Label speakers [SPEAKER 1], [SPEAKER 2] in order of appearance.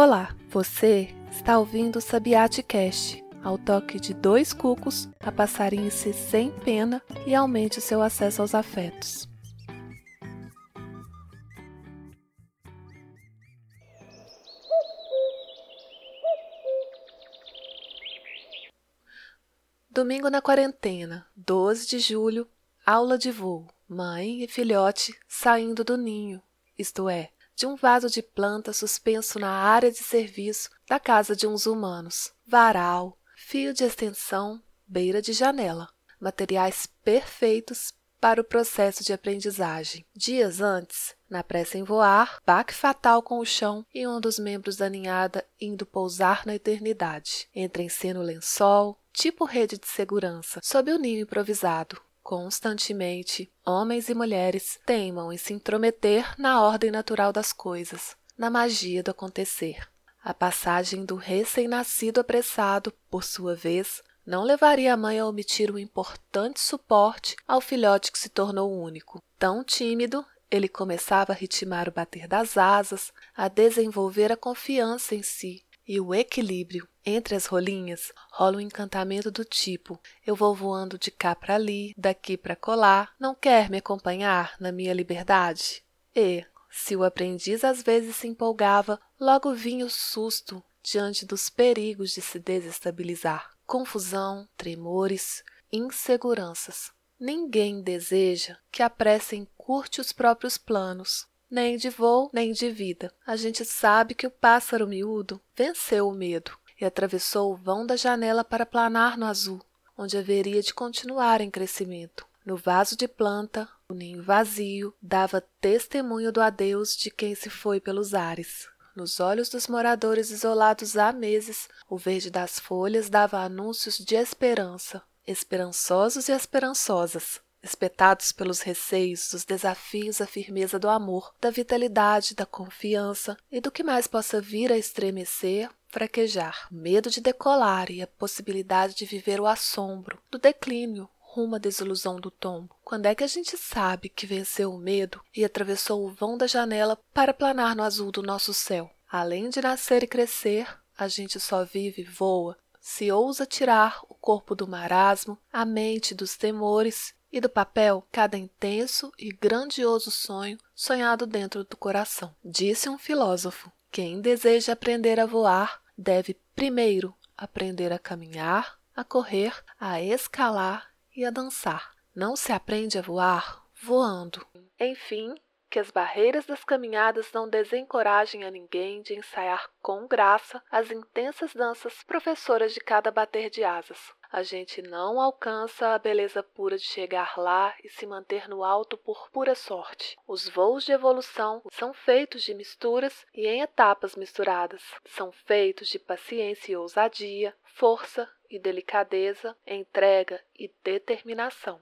[SPEAKER 1] Olá, você está ouvindo o Sabiate Cast. Ao toque de dois cucos, apassarinhe-se sem pena e aumente o seu acesso aos afetos. Domingo na quarentena, 12 de julho, aula de voo. Mãe e filhote saindo do ninho, isto é, de um vaso de planta suspenso na área de serviço da casa de uns humanos. Varal, fio de extensão, beira de janela. Materiais perfeitos para o processo de aprendizagem. Dias antes, na pressa em voar, baque fatal com o chão e um dos membros da ninhada indo pousar na eternidade. Entra em cena o lençol, tipo rede de segurança, sob o ninho improvisado. Constantemente, homens e mulheres teimam em se intrometer na ordem natural das coisas, na magia do acontecer. A passagem do recém-nascido apressado, por sua vez, não levaria a mãe a omitir um importante suporte ao filhote que se tornou único. Tão tímido, ele começava a ritmar o bater das asas, a desenvolver a confiança em si, e o equilíbrio. Entre as rolinhas rola um encantamento do tipo: eu vou voando de cá para ali, daqui para colar, não quer me acompanhar na minha liberdade? E, se o aprendiz às vezes se empolgava, logo vinha o susto diante dos perigos de se desestabilizar. Confusão, tremores, inseguranças. Ninguém deseja que apressem curte os próprios planos, nem de voo, nem de vida. A gente sabe que o pássaro miúdo venceu o medo e atravessou o vão da janela para planar no azul, onde haveria de continuar em crescimento. No vaso de planta, o ninho vazio dava testemunho do adeus de quem se foi pelos ares. Nos olhos dos moradores isolados há meses, o verde das folhas dava anúncios de esperança, esperançosos e esperançosas espetados pelos receios, dos desafios à firmeza do amor, da vitalidade, da confiança e do que mais possa vir a estremecer, fraquejar, medo de decolar e a possibilidade de viver o assombro, do declínio, rumo à desilusão do tombo. Quando é que a gente sabe que venceu o medo e atravessou o vão da janela para planar no azul do nosso céu? Além de nascer e crescer, a gente só vive e voa, se ousa tirar o corpo do marasmo, a mente dos temores e do papel cada intenso e grandioso sonho sonhado dentro do coração. Disse um filósofo: quem deseja aprender a voar deve primeiro aprender a caminhar, a correr, a escalar e a dançar. Não se aprende a voar voando. Enfim, que as barreiras das caminhadas não desencorajem a ninguém de ensaiar com graça as intensas danças professoras de cada bater de asas. A gente não alcança a beleza pura de chegar lá e se manter no alto por pura sorte. Os voos de evolução são feitos de misturas e em etapas misturadas. São feitos de paciência e ousadia, força e delicadeza, entrega e determinação.